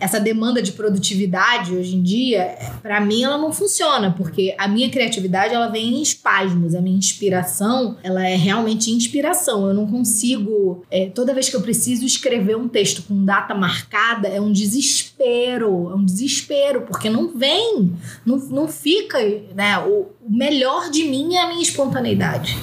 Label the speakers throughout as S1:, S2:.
S1: essa demanda de produtividade hoje em dia, para mim ela não funciona, porque a minha criatividade ela vem em espasmos, a minha inspiração ela é realmente inspiração. Eu não consigo, é, toda vez que eu preciso escrever um texto com data marcada, é um desespero, é um desespero, porque não vem, não, não fica, né? O, o melhor de mim é a minha espontaneidade.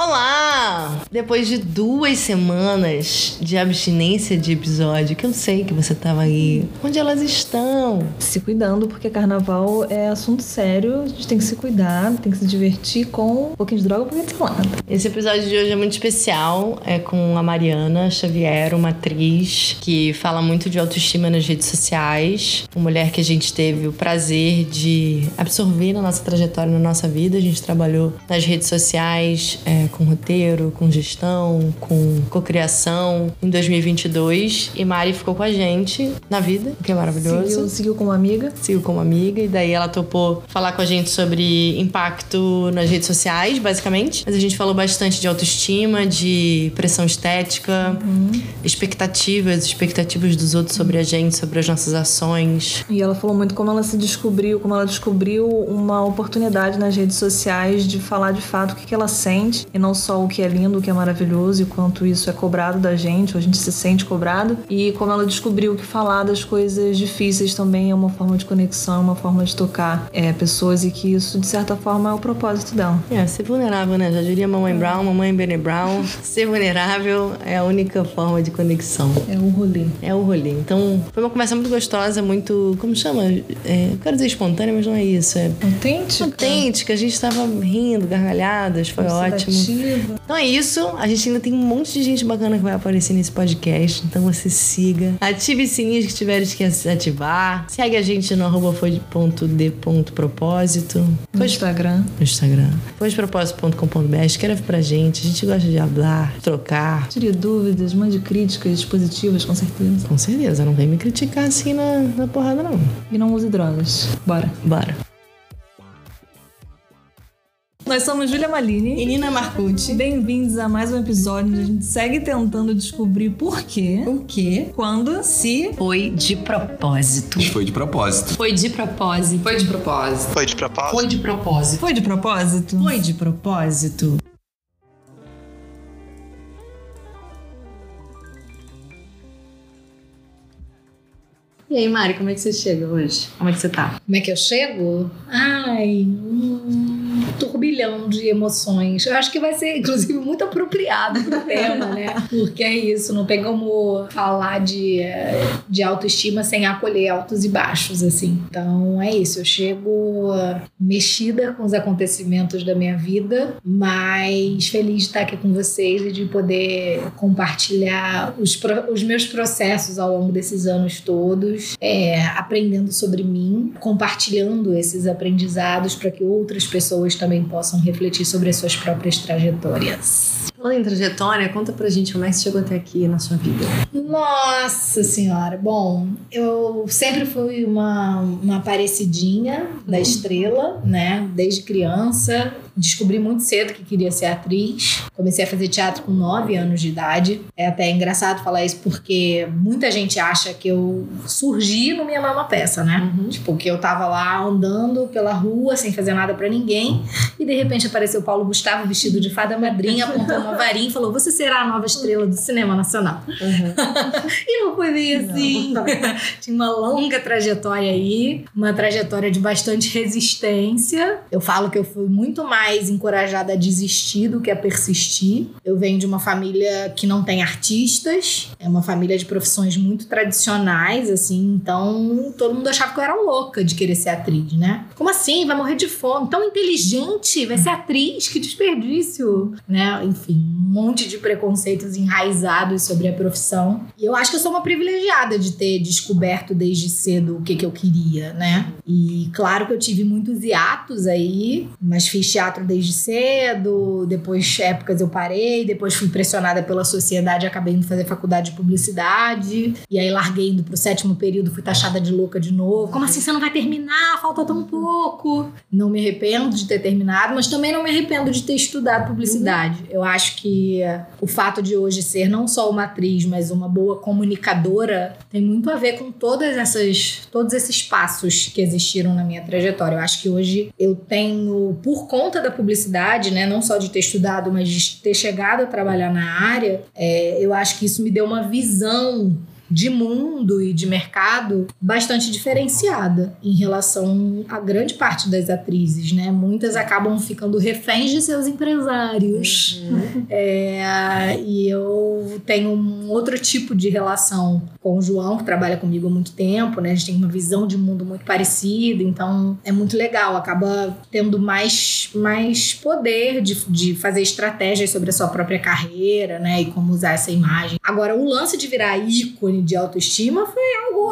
S2: Olá! Depois de duas semanas de abstinência de episódio, que eu sei que você tava aí, onde elas estão?
S3: Se cuidando, porque carnaval é assunto sério, a gente tem que se cuidar, tem que se divertir com um pouquinho de droga, um pouquinho de salada.
S2: Esse episódio de hoje é muito especial, é com a Mariana Xavier, uma atriz que fala muito de autoestima nas redes sociais, uma mulher que a gente teve o prazer de absorver na nossa trajetória, na nossa vida. A gente trabalhou nas redes sociais. É, com roteiro, com gestão, com cocriação em 2022 e Mari ficou com a gente na vida, o que é maravilhoso.
S3: Seguiu, seguiu como amiga.
S2: Seguiu como amiga e daí ela topou falar com a gente sobre impacto nas redes sociais, basicamente. Mas a gente falou bastante de autoestima, de pressão estética, uhum. expectativas, expectativas dos outros sobre a gente, sobre as nossas ações.
S3: E ela falou muito como ela se descobriu, como ela descobriu uma oportunidade nas redes sociais de falar de fato o que ela sente e não só o que é lindo, o que é maravilhoso e quanto isso é cobrado da gente, ou a gente se sente cobrado, e como ela descobriu que falar das coisas difíceis também é uma forma de conexão, é uma forma de tocar é, pessoas e que isso, de certa forma, é o propósito dela.
S2: É, ser vulnerável, né? Já diria Mamãe Brown, Mamãe Benny Brown. ser vulnerável é a única forma de conexão.
S3: É o rolê.
S2: É o rolê. Então, foi uma conversa muito gostosa, muito. Como chama? É, eu quero dizer espontânea, mas não é isso. É
S3: autêntica.
S2: Autêntica. A gente estava rindo, gargalhadas, foi ótimo. Então é isso. A gente ainda tem um monte de gente bacana que vai aparecer nesse podcast. Então você siga. Ative sininhos que tiver que ativar. Segue a gente no arroba foi.d.propósito.
S3: No Instagram.
S2: No Instagram. Foidepropósito.com.br. Escreve pra gente. A gente gosta de hablar, trocar.
S3: Tire dúvidas, mande críticas positivas, com certeza.
S2: Com certeza. Não vem me criticar assim na, na porrada, não.
S3: E não use drogas. Bora.
S2: Bora.
S3: Nós somos Julia Malini
S2: e Nina Marcucci.
S3: Bem-vindos a mais um episódio onde a gente segue tentando descobrir por quê,
S2: o quê,
S3: quando, se
S2: foi de propósito.
S4: Foi de propósito.
S2: Foi de propósito.
S5: Foi de propósito.
S4: Foi de propósito.
S5: Foi de propósito.
S3: Foi de propósito.
S2: Foi de propósito. E aí, Mari, como é que você chega hoje? Como é que você tá?
S1: Como é que eu chego? Ai, um turbilhão de emoções. Eu acho que vai ser, inclusive, muito apropriado pro tema, né? Porque é isso, não tem como falar de, de autoestima sem acolher altos e baixos, assim. Então é isso, eu chego mexida com os acontecimentos da minha vida, mas feliz de estar aqui com vocês e de poder compartilhar os, os meus processos ao longo desses anos todos é, aprendendo sobre mim, compartilhando esses aprendizados para que outras pessoas também possam refletir sobre as suas próprias trajetórias.
S2: Falando em trajetória, conta pra gente como é que você chegou até aqui na sua vida.
S1: Nossa senhora, bom, eu sempre fui uma, uma parecidinha da estrela, né? Desde criança. Descobri muito cedo que queria ser atriz. Comecei a fazer teatro com 9 anos de idade. É até engraçado falar isso porque muita gente acha que eu surgi no Minha Mama Peça, né? Uhum. Tipo, que eu tava lá andando pela rua sem fazer nada para ninguém e de repente apareceu Paulo Gustavo vestido de fada madrinha, apontou uma varinha e falou: Você será a nova estrela do cinema nacional. Uhum. e não foi bem assim. Tinha uma longa trajetória aí, uma trajetória de bastante resistência. Eu falo que eu fui muito mais encorajada a desistir do que a persistir. Eu venho de uma família que não tem artistas, é uma família de profissões muito tradicionais, assim, então todo mundo achava que eu era louca de querer ser atriz, né? Como assim? Vai morrer de fome? Tão inteligente, vai ser atriz? Que desperdício, né? Enfim, um monte de preconceitos enraizados sobre a profissão. E eu acho que eu sou uma privilegiada de ter descoberto desde cedo o que, que eu queria, né? E claro que eu tive muitos hiatos aí, mas fiz teatro desde cedo, depois épocas eu parei, depois fui pressionada pela sociedade acabei indo fazer faculdade de publicidade. E aí larguei indo pro sétimo período, fui taxada de louca de novo. Como assim você não vai terminar? Falta tão pouco. Não me arrependo de ter terminado, mas também não me arrependo de ter estudado publicidade. Eu acho que o fato de hoje ser não só uma atriz, mas uma boa comunicadora tem muito a ver com todas essas, todos esses passos que existiram na minha trajetória. Eu acho que hoje eu tenho, por conta da publicidade, né, não só de ter estudado, mas de ter chegado a trabalhar na área, é, eu acho que isso me deu uma visão de mundo e de mercado bastante diferenciada em relação a grande parte das atrizes, né? Muitas acabam ficando reféns de seus empresários. Uhum. É, e eu tenho um outro tipo de relação com o João, que trabalha comigo há muito tempo, né? A gente tem uma visão de mundo muito parecida, então é muito legal. Acaba tendo mais, mais poder de, de fazer estratégias sobre a sua própria carreira, né? E como usar essa imagem. Agora, o lance de virar ícone de autoestima foi algo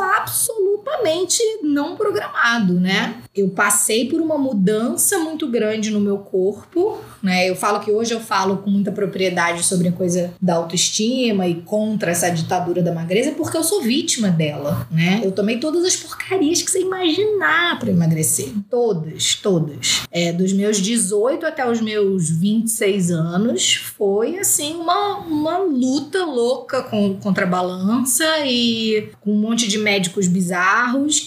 S1: absolutamente não programado, né? Eu passei por uma mudança muito grande no meu corpo, né? Eu falo que hoje eu falo com muita propriedade sobre a coisa da autoestima e contra essa ditadura da magreza, porque eu sou vítima dela, né? Eu tomei todas as porcarias que você imaginar para emagrecer, todas, todas. É, dos meus 18 até os meus 26 anos, foi assim uma, uma luta louca com, contra a balança e com um monte de médicos bizarros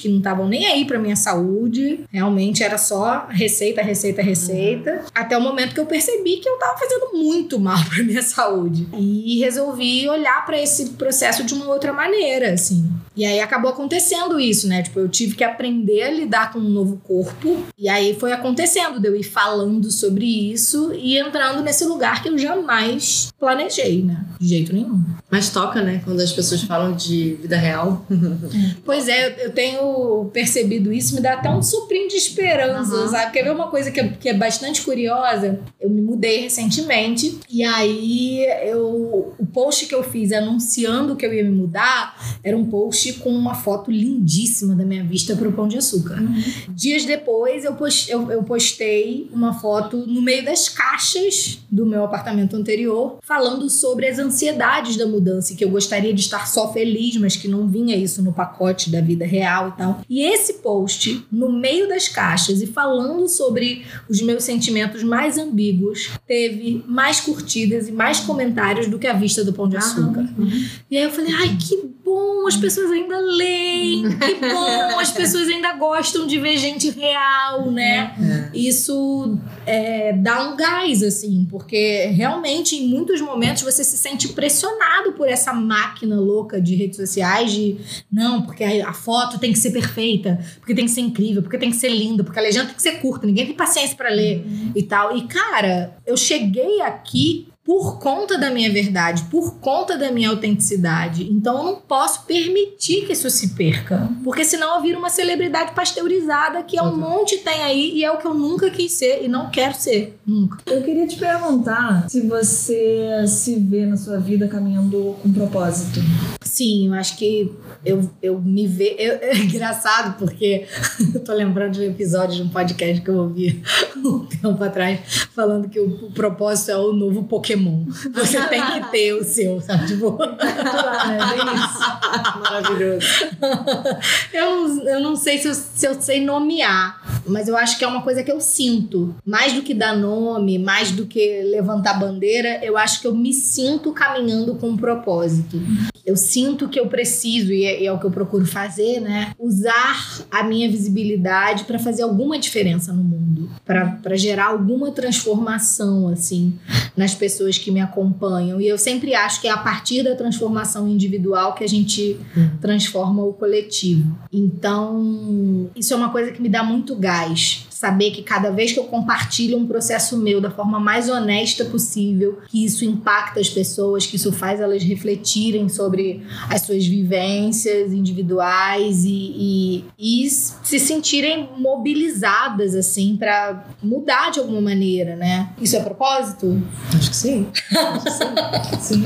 S1: que não estavam nem aí para minha saúde. Realmente era só receita, receita, receita. Uhum. Até o momento que eu percebi que eu tava fazendo muito mal para minha saúde. E resolvi olhar para esse processo de uma outra maneira, assim. E aí acabou acontecendo isso, né? Tipo, eu tive que aprender a lidar com um novo corpo. E aí foi acontecendo de eu ir falando sobre isso e entrando nesse lugar que eu jamais planejei, né? De jeito nenhum.
S2: Mas toca, né? Quando as pessoas falam de vida real.
S1: pois é, eu tenho percebido isso, me dá até um suprinho de esperança, uhum. sabe? Quer ver uma coisa que é, que é bastante curiosa? Eu me mudei recentemente e aí eu o post que eu fiz anunciando que eu ia me mudar era um post com uma foto lindíssima da minha vista para o Pão de Açúcar. Uhum. Dias depois eu, post, eu, eu postei uma foto no meio das caixas do meu apartamento anterior falando sobre as ansiedades da mudança e que eu gostaria de estar só feliz, mas que não vinha isso no pacote da vida real e tal. E esse post no meio das caixas e falando sobre os meus sentimentos mais ambíguos teve mais curtidas e mais comentários do que a vista do Pão de Açúcar. Uhum. E aí eu falei, ai, que bom, as pessoas ainda leem, que bom, as pessoas ainda gostam de ver gente real, né? É. Isso é, dá um gás, assim, porque realmente em muitos momentos você se sente pressionado por essa máquina louca de redes sociais de não, porque a foto tem que ser perfeita, porque tem que ser incrível, porque tem que ser linda, porque a legenda tem que ser curta, ninguém tem paciência para ler uhum. e tal. E cara, eu cheguei aqui por conta da minha verdade, por conta da minha autenticidade. Então eu não posso permitir que isso se perca, porque senão eu viro uma celebridade pasteurizada que é um monte tem aí e é o que eu nunca quis ser e não quero ser, nunca.
S3: Eu queria te perguntar se você se vê na sua vida caminhando com propósito.
S1: Sim, eu acho que eu, eu me vejo. é engraçado porque eu tô lembrando de um episódio de um podcast que eu ouvi um tempo atrás falando que o, o propósito é o novo Pokémon Pokémon. Você tem que ter o seu, sabe? Tipo... é. Maravilhoso. eu, eu não sei se eu, se eu sei nomear, mas eu acho que é uma coisa que eu sinto. Mais do que dar nome, mais do que levantar bandeira, eu acho que eu me sinto caminhando com um propósito. Eu sinto que eu preciso, e é, e é o que eu procuro fazer, né? Usar a minha visibilidade para fazer alguma diferença no mundo, para gerar alguma transformação, assim, nas pessoas pessoas que me acompanham. E eu sempre acho que é a partir da transformação individual que a gente uhum. transforma o coletivo. Então, isso é uma coisa que me dá muito gás saber que cada vez que eu compartilho um processo meu da forma mais honesta possível, que isso impacta as pessoas, que isso faz elas refletirem sobre as suas vivências individuais e, e, e se sentirem mobilizadas, assim, para mudar de alguma maneira, né? Isso é propósito?
S3: Acho que sim. Acho que sim. sim.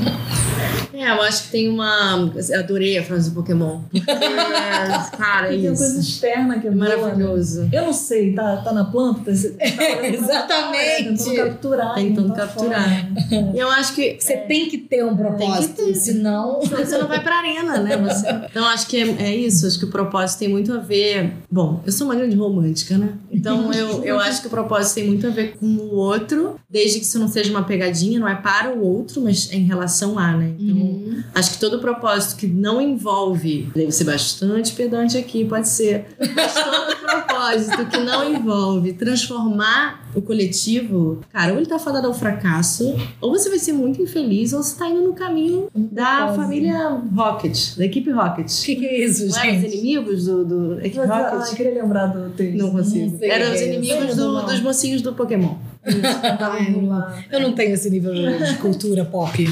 S2: É, eu acho que tem uma. Eu adorei a frase do Pokémon. Porque, cara, é
S3: Tem uma
S2: isso.
S3: coisa externa que é
S2: É
S3: boa, né?
S2: maravilhoso.
S3: Eu não sei, tá, tá na planta? Tá, tá
S1: Exatamente.
S3: Tentando capturar.
S2: Tentando
S3: não tá
S2: capturar. E eu acho que
S1: Você tem que ter um propósito,
S2: ter.
S1: senão.
S2: Você não vai pra arena, né? Você... Então acho que é, é isso. Acho que o propósito tem muito a ver. Bom, eu sou uma grande romântica, né? Então eu, eu acho que o propósito tem muito a ver com o outro, desde que isso não seja uma pegadinha, não é para o outro, mas é em relação a, né? Então
S1: Uhum.
S2: acho que todo propósito que não envolve. Devo ser bastante pedante aqui, pode ser. Mas todo propósito que não envolve transformar o coletivo, cara, ou ele tá fadado ao fracasso, ou você vai ser muito infeliz, ou você tá indo no caminho da
S3: propósito.
S2: família Rocket, da equipe Rocket.
S1: O que, que é isso,
S2: Não eram os
S1: gente?
S2: inimigos do, do equipe
S3: ah,
S2: Rocket?
S3: eu queria lembrar do texto.
S2: Não consigo. Eram os
S1: é
S2: inimigos do- dos mocinhos do Pokémon.
S1: Eu não- tenho esse nível de cultura pop.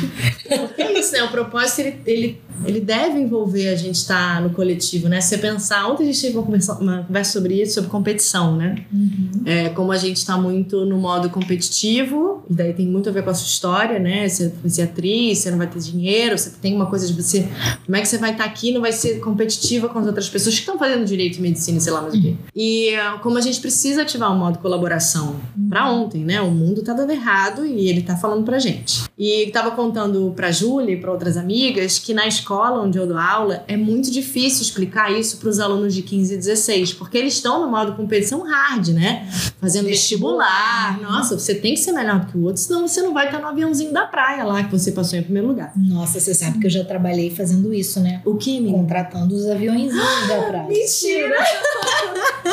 S2: Porque é isso, né? O propósito, ele, ele, ele deve envolver a gente estar no coletivo, né? Se você pensar... Ontem a gente teve uma conversa, uma conversa sobre isso, sobre competição, né? É, como a gente tá muito no modo competitivo, e daí tem muito a ver com a sua história, né? Você vai ser atriz, você não vai ter dinheiro, você tem uma coisa de você... Como é que você vai estar aqui e não vai ser competitiva com as outras pessoas que estão fazendo direito, medicina, e sei lá mais o quê. E ah, como a gente precisa ativar o modo colaboração pra ontem, né? O mundo tá dando errado e ele tá falando pra gente. E tava contando pra Júlia e pra outras amigas que na escola onde eu dou aula é muito difícil explicar isso pros alunos de 15 e 16, porque eles estão no modo competição hard, né? Fazendo vestibular. Nossa, você tem que ser melhor do que o outro, senão você não vai estar no aviãozinho da praia lá que você passou em primeiro lugar.
S1: Nossa, você sabe que eu já trabalhei fazendo isso, né?
S2: O que, menina?
S1: Contratando os aviõezinhos da praia.
S2: Mentira!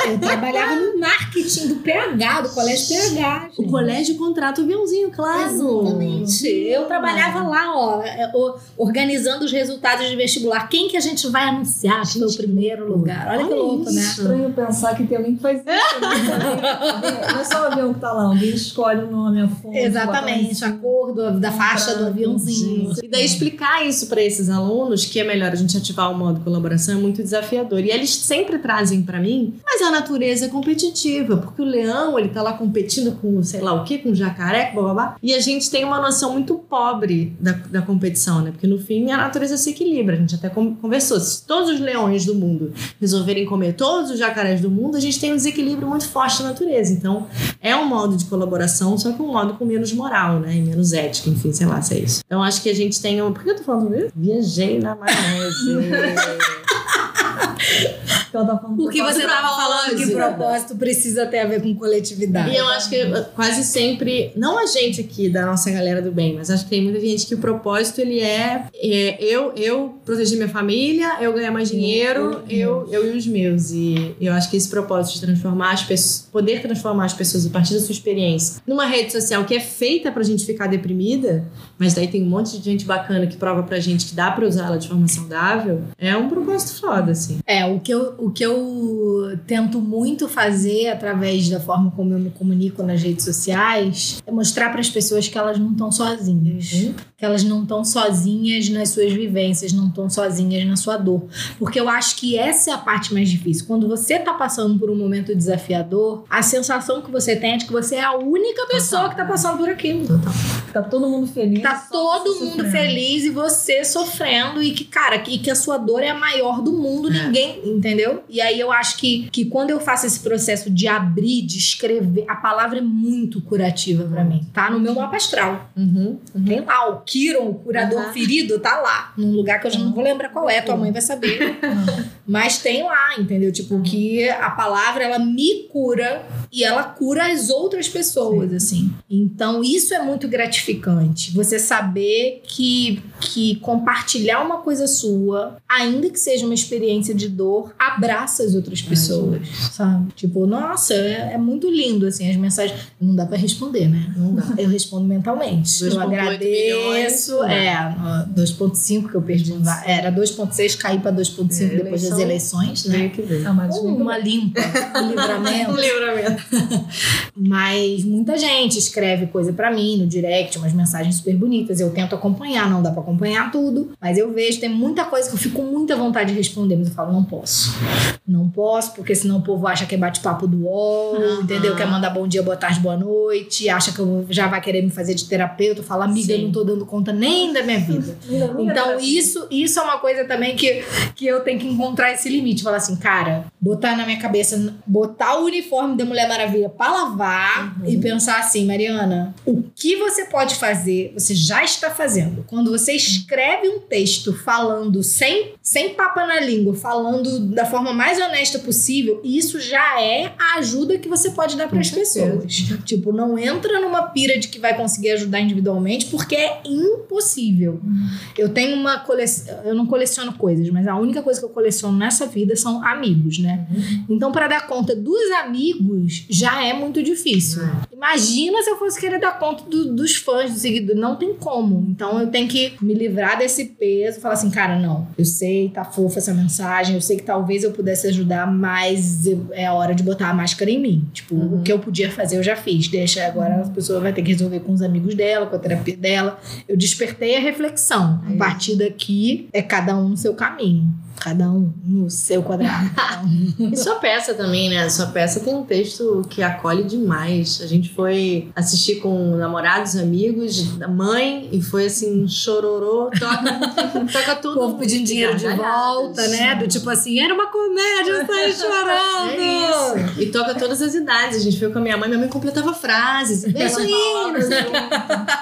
S1: Eu trabalhava no marketing do PH, do colégio PH.
S2: O
S1: gente.
S2: colégio contrata o aviãozinho, claro.
S1: Exatamente. Eu trabalhava lá, ó, é, organizando os resultados de vestibular. Quem que a gente vai anunciar que foi o
S2: Gente,
S1: primeiro lugar? Olha, que
S2: olha
S1: louco, né?
S2: isso.
S3: estranho pensar que tem alguém que faz isso. né? Não é só o avião que tá lá, alguém escolhe o nome, a fonte.
S1: Exatamente, a cor do- da faixa do aviãozinho.
S2: E daí explicar isso para esses alunos, que é melhor a gente ativar o modo colaboração, é muito desafiador. E eles sempre trazem para mim, mas a natureza é competitiva, porque o leão, ele tá lá competindo com sei lá o que, com jacaré, com babá. E a gente tem uma noção muito pobre da, da competição, né? Porque no fim a natureza se equilibra. A gente até con- conversou. Se todos os leões do mundo resolverem comer todos os jacarés do mundo, a gente tem um desequilíbrio muito forte na natureza. Então, é um modo de colaboração, só que um modo com menos moral, né? E menos ética, enfim, sei lá se é isso. Então, acho que a gente tem um. Por que eu tô falando isso? Viajei na maionese.
S3: Que ela tá falando
S1: Porque você estava falando que propósito precisa ter a ver com coletividade.
S2: E eu acho que quase sempre, não a gente aqui da nossa galera do bem, mas acho que tem muita gente que o propósito ele é, é, eu eu proteger minha família, eu ganhar mais dinheiro, eu, eu e os meus. E eu acho que esse propósito de transformar as pessoas, poder transformar as pessoas a partir da sua experiência numa rede social que é feita pra gente ficar deprimida, mas daí tem um monte de gente bacana que prova pra gente que dá pra usar ela de forma saudável, é um propósito foda, assim.
S1: É, o que, eu, o que eu tento muito fazer através da forma como eu me comunico nas redes sociais é mostrar para as pessoas que elas não estão sozinhas. Que elas não estão sozinhas nas suas vivências, não estão sozinhas na sua dor. Porque eu acho que essa é a parte mais difícil. Quando você tá passando por um momento desafiador, a sensação que você tem é de que você é a única pessoa que tá passando por aquilo.
S3: Tá todo mundo feliz.
S1: Tá todo mundo
S3: sofrendo.
S1: feliz e você sofrendo e que, cara, que, que a sua dor é a maior do mundo,
S2: É.
S1: ninguém, entendeu? E aí eu acho que, que quando eu faço esse processo de abrir, de escrever, a palavra é muito curativa pra mim. Tá no meu mapa astral.
S2: Uhum, uhum.
S1: Tem lá o Kiron, o curador
S2: Aham.
S1: ferido, tá lá. Num lugar que eu já não vou lembrar qual é, tua mãe vai saber. Mas tem lá, entendeu? Tipo, que a palavra ela me cura e ela cura as outras pessoas, assim. Então, isso é muito gratificante. Você saber que, que compartilhar uma coisa sua, ainda que seja uma experiência de dor, abraça as outras pessoas, sabe? Tipo, nossa, é, é muito lindo, assim, as mensagens. Não dá pra responder, né? Não dá. Eu respondo mentalmente.
S2: 2,8
S1: Eu agradeço.
S2: milhões.
S1: É, no 2,5 que eu perdi. Era 2,6, caí pra 2,5
S2: É,
S1: depois das eleições, né?
S2: Que.
S3: Ah, mas
S1: Uma limpa, um livramento.
S2: livramento.
S1: Mas muita gente escreve coisa pra mim no direct direct, umas mensagens super bonitas. Eu tento acompanhar, não dá pra acompanhar tudo, mas eu vejo, tem muita coisa que eu fico com muita vontade de responder, mas eu falo, não posso. Não posso, porque senão o povo acha que é bate-papo do UOL, uhum. entendeu? Quer mandar bom dia, boa tarde, boa noite, acha que eu já vai querer me fazer de terapeuta, fala, amiga, Sim. eu não tô dando conta nem da minha vida. então, isso, isso é uma coisa também que, que eu tenho que encontrar esse limite. Falar assim, cara, botar na minha cabeça, botar o uniforme da Mulher Maravilha pra lavar uhum. e pensar assim, Mariana, o que você pode fazer, você já está fazendo. Quando você escreve um texto falando sem, sem papa na língua, falando da forma mais honesta possível, isso já é a ajuda que você pode dar para as pessoas. Tipo, não entra numa pira de que vai conseguir ajudar individualmente, porque é impossível. Eu tenho uma coleção, eu não coleciono coisas, mas a única coisa que eu coleciono nessa vida são amigos, né? Então, para dar conta dos amigos, já é muito difícil. Imagina se eu fosse querer dar conta do, dos fãs, dos seguidores. Não tem como. Então, eu tenho que me livrar desse peso, falar assim, cara, não, eu sei, tá fofa essa mensagem, eu sei que talvez eu pudesse ajudar, mas é a hora de botar a máscara em mim. Tipo, uhum. o que eu podia fazer, eu já fiz. Deixa agora a pessoa vai ter que resolver com os amigos dela, com a terapia dela. Eu despertei a reflexão. A partir daqui, é cada um no seu caminho. Cada um no seu quadrado.
S2: e sua peça também, né? Sua peça tem um texto que acolhe demais. A gente foi assistir com namorados, amigos, mãe, e foi assim, chororô, toca, toca tudo. O
S1: povo pedindo dinheiro de volta, né? Do tipo assim, era uma comédia, eu saí chorando.
S2: É isso. E toca todas as idades. A gente foi com a minha mãe, minha mãe completava frases. Isso aí!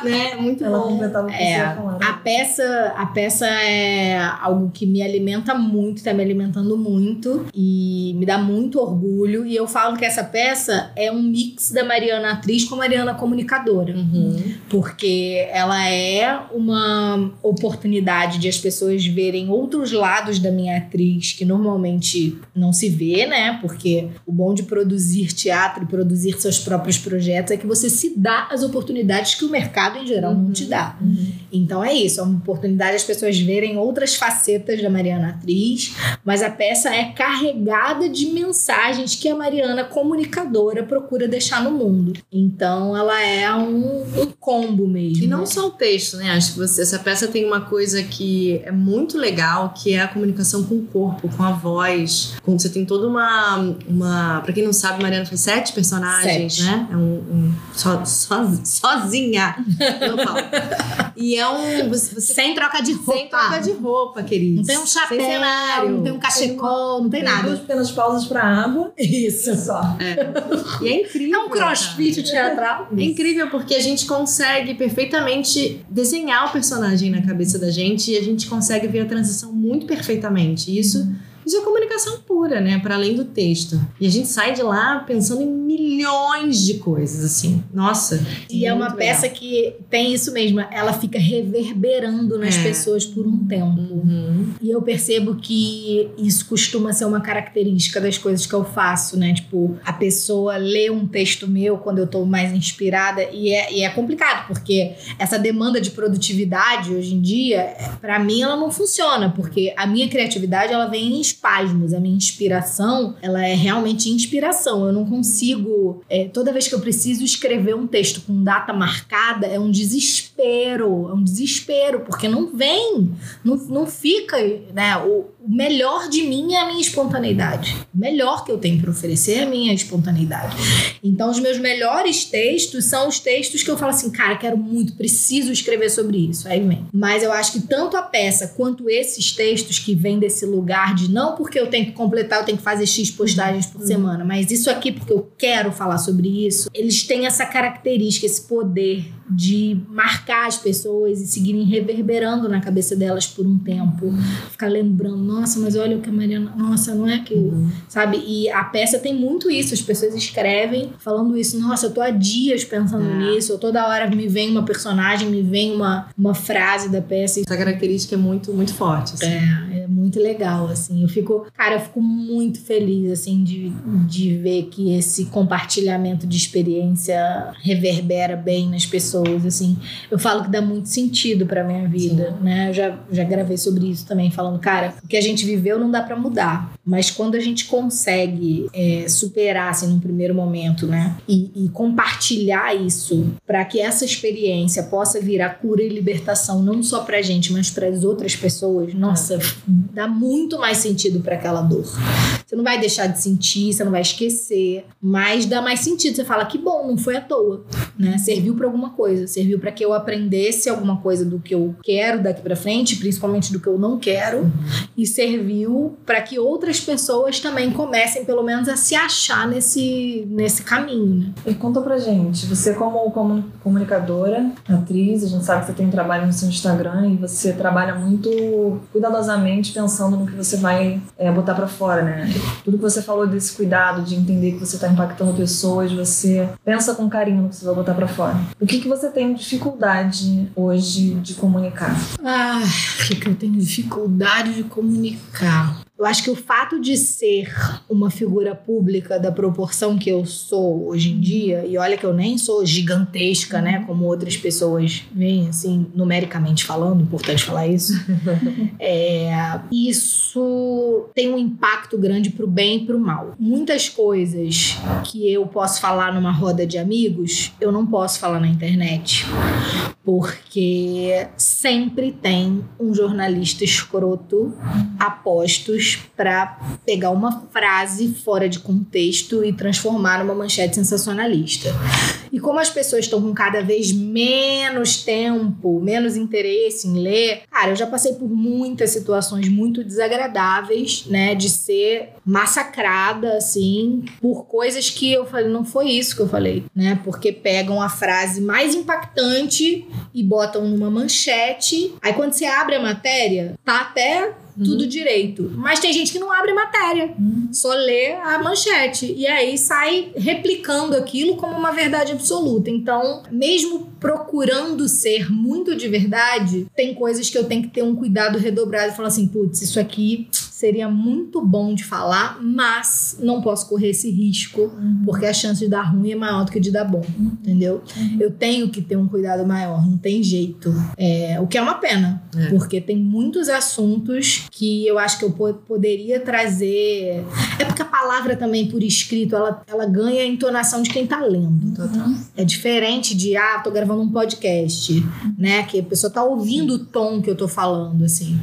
S2: né? Muito
S3: Ela
S2: bom.
S3: completava
S1: é, a peça, a peça é algo que me alimenta muito muito, tá me alimentando muito e me dá muito orgulho. E eu falo que essa peça é um mix da Mariana atriz com a Mariana comunicadora.
S2: Uhum.
S1: Porque ela é uma oportunidade de as pessoas verem outros lados da minha atriz que normalmente não se vê, né? Porque o bom de produzir teatro e produzir seus próprios projetos é que você se dá as oportunidades que o mercado em geral uhum. não te dá.
S2: Uhum.
S1: Então é isso, é uma oportunidade as pessoas verem outras facetas da Mariana atriz atriz, mas a peça é carregada de mensagens que a Mariana, comunicadora, procura deixar no mundo. Então ela é um, um combo mesmo.
S2: E não só o texto, né? Acho que você, essa peça tem uma coisa que é muito legal, que é a comunicação com o corpo, com a voz. Com, você tem toda uma. uma para quem não sabe, Mariana fez sete personagens,
S1: sete.
S2: né? É um, um so, so, sozinha. e é um. Você, você,
S1: sem troca de roupa.
S2: Sem troca de roupa, querido.
S1: Não tem um chapéu cenário, não tem um cachecol, não tem, tem nada.
S3: duas pequenas pausas pra água.
S1: Isso.
S3: Só.
S2: É. E é incrível.
S1: É um crossfit teatral.
S2: É incrível porque a gente consegue perfeitamente desenhar o personagem na cabeça da gente e a gente consegue ver a transição muito perfeitamente. Isso. Isso é comunicação pura, né? Para além do texto. E a gente sai de lá pensando em milhões de coisas, assim. Nossa.
S1: E é uma peça legal. que tem isso mesmo. Ela fica reverberando nas é. pessoas por um tempo.
S2: Uhum.
S1: E eu percebo que isso costuma ser uma característica das coisas que eu faço, né? Tipo, a pessoa lê um texto meu quando eu tô mais inspirada. E é, e é complicado, porque essa demanda de produtividade hoje em dia, para mim, ela não funciona. Porque a minha criatividade, ela vem em espasmos. A minha inspiração, ela é realmente inspiração. Eu não consigo. É, toda vez que eu preciso escrever um texto com data marcada, é um desespero. É um desespero, porque não vem, não, não fica, né? O, o melhor de mim é a minha espontaneidade. O melhor que eu tenho para oferecer é a minha espontaneidade. Então, os meus melhores textos são os textos que eu falo assim, cara, quero muito, preciso escrever sobre isso. Aí vem. Mas eu acho que tanto a peça quanto esses textos que vêm desse lugar de não porque eu tenho que completar, eu tenho que fazer X postagens por uhum. semana, mas isso aqui porque eu quero falar sobre isso, eles têm essa característica, esse poder de marcar as pessoas e seguirem reverberando na cabeça delas por um tempo. Ficar lembrando, nossa, mas olha o que a Mariana. Nossa, não é aquilo. Uhum. Sabe? E a peça tem muito isso. As pessoas escrevem falando isso. Nossa, eu tô há dias pensando é. nisso. Eu, toda hora me vem uma personagem, me vem uma, uma frase da peça.
S2: Essa característica é muito, muito forte. Assim.
S1: É, é muito legal, assim. Eu fico, cara, eu fico muito feliz, assim, de, de ver que esse compartilhamento de experiência reverbera bem nas pessoas pessoas, assim. Eu eu falo que dá muito sentido pra minha vida, Sim. né? Eu já, já gravei sobre isso também, falando, cara, o que a gente viveu não dá para mudar. Mas quando a gente consegue é, superar, assim, num primeiro momento, né? E, e compartilhar isso para que essa experiência possa virar cura e libertação, não só pra gente, mas para as outras pessoas, nossa, dá muito mais sentido para aquela dor. Você não vai deixar de sentir, você não vai esquecer, mas dá mais sentido. Você fala que bom, não foi à toa, né? Serviu para alguma coisa, serviu para que eu aprendesse alguma coisa do que eu quero daqui para frente, principalmente do que eu não quero, e serviu para que outras pessoas também comecem pelo menos a se achar nesse nesse caminho, né?
S3: E conta pra gente, você como, como comunicadora, atriz, a gente sabe que você tem um trabalho no seu Instagram e você trabalha muito cuidadosamente pensando no que você vai é, botar para fora, né? Tudo que você falou desse cuidado, de entender que você está impactando pessoas, você pensa com carinho no que você vai botar para fora. O que, que você tem dificuldade hoje de comunicar?
S1: Ah, o que, que eu tenho dificuldade de comunicar? Eu acho que o fato de ser uma figura pública da proporção que eu sou hoje em dia, e olha que eu nem sou gigantesca, né, como outras pessoas veem, assim, numericamente falando, importante falar isso, é, isso tem um impacto grande pro bem e pro mal. Muitas coisas que eu posso falar numa roda de amigos, eu não posso falar na internet, porque sempre tem um jornalista escroto apostos para pegar uma frase fora de contexto e transformar numa manchete sensacionalista. E como as pessoas estão com cada vez menos tempo, menos interesse em ler, cara, eu já passei por muitas situações muito desagradáveis, né, de ser massacrada assim por coisas que eu falei, não foi isso que eu falei, né? Porque pegam a frase mais impactante e botam numa manchete. Aí quando você abre a matéria, tá até tudo uhum. direito. Mas tem gente que não abre matéria, uhum. só lê a manchete. E aí sai replicando aquilo como uma verdade absoluta. Então, mesmo procurando ser muito de verdade, tem coisas que eu tenho que ter um cuidado redobrado e falar assim: putz, isso aqui seria muito bom de falar, mas não posso correr esse risco, uhum. porque a chance de dar ruim é maior do que de dar bom, uhum. entendeu? Uhum. Eu tenho que ter um cuidado maior, não tem jeito. É, o que é uma pena, é. porque tem muitos assuntos que eu acho que eu poderia trazer. É porque a palavra também por escrito, ela, ela ganha a entonação de quem tá lendo. É diferente de, ah, tô gravando um podcast, né? Que a pessoa tá ouvindo o tom que eu tô falando, assim.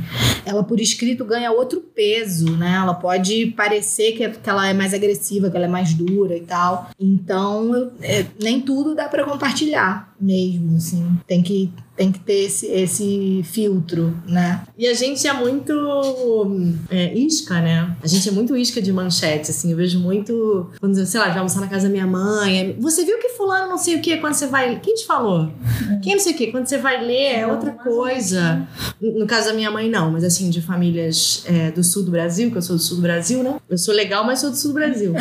S1: Ela por escrito ganha outro peso né? Ela pode parecer que, que ela é mais agressiva, que ela é mais dura e tal. Então, é, nem tudo dá para compartilhar mesmo, assim. Tem que tem que ter esse, esse filtro, né?
S2: E a gente é muito é, isca, né? A gente é muito isca de manchete, assim. Eu vejo muito. Quando, sei lá, vai almoçar na casa da minha mãe. É, você viu que fulano não sei o que quando você vai. Quem te falou? Quem não sei o que? Quando você vai ler é outra coisa. No caso da minha mãe, não, mas assim, de famílias é, do sul do Brasil, que eu sou do sul do Brasil, né? Eu sou legal, mas sou do sul do Brasil.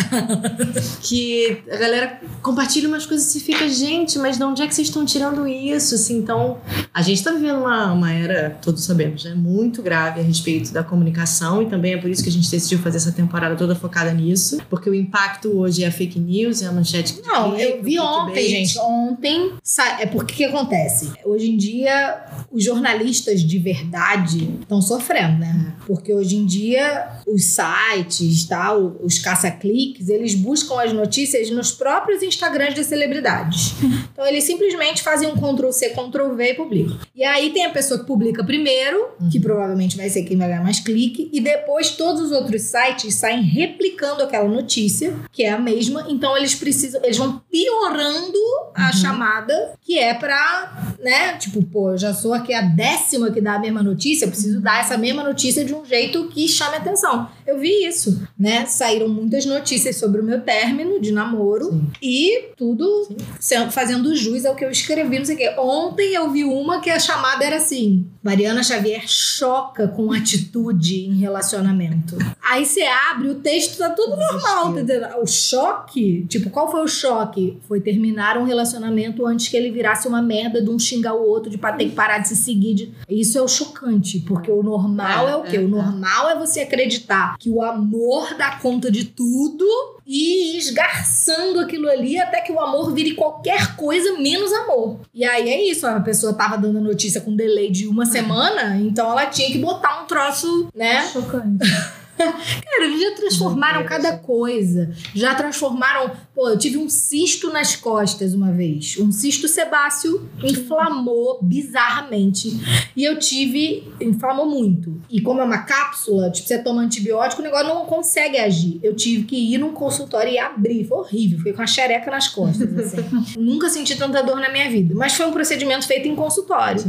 S2: que a galera compartilha umas coisas e fica, gente, mas de onde é que vocês estão tirando isso? Assim, então a gente está vivendo uma, uma era, todos sabemos, né, muito grave a respeito da comunicação e também é por isso que a gente decidiu fazer essa temporada toda focada nisso, porque o impacto hoje é a fake news, é a manchete.
S1: Não, eu vi ontem, gente. Ontem, é porque que acontece? Hoje em dia, os jornalistas de verdade estão sofrendo, né? Porque hoje em dia, os sites, tal, os caça-cliques, eles buscam as notícias nos próprios Instagrams das celebridades. Então, eles simplesmente fazem um Ctrl-C, Ctrl-V e publicam. E aí tem a pessoa que publica primeiro, que uhum. provavelmente vai ser quem vai ganhar mais clique, e depois todos os outros sites saem replicando aquela notícia, que é a mesma. Então eles precisam, eles vão piorando a uhum. chamada, que é pra, né? Tipo, pô, eu já sou aqui a décima que dá a mesma notícia, eu preciso dar essa mesma notícia de um jeito que chame atenção. Eu vi isso, né? Saíram muitas notícias sobre o meu término de namoro Sim. e tudo Sim. fazendo jus ao que eu escrevi, não sei o quê. Ontem eu vi uma que a chamada era assim: Mariana Xavier choca com atitude em relacionamento. Aí você abre, o texto tá tudo normal, tá O choque, tipo, qual foi o choque? Foi terminar um relacionamento antes que ele virasse uma merda de um xingar o outro, de ter que parar de se seguir. De... Isso é o chocante, porque o normal é, é o quê? É, o normal é. é você acreditar que o amor dá conta de tudo e esgarçando aquilo ali até que o amor vire qualquer coisa menos amor. E aí é isso, a pessoa tava dando a notícia com delay de uma semana, então ela tinha que botar um troço, né?
S3: Chocante.
S1: Cara, eles já transformaram cada coisa. Já transformaram. Pô, eu tive um cisto nas costas uma vez. Um cisto sebáceo inflamou bizarramente. E eu tive. Inflamou muito. E como é uma cápsula, tipo, você toma antibiótico, o negócio não consegue agir. Eu tive que ir num consultório e abrir. Foi horrível. Fiquei com a xereca nas costas, assim. Nunca senti tanta dor na minha vida. Mas foi um procedimento feito em consultório.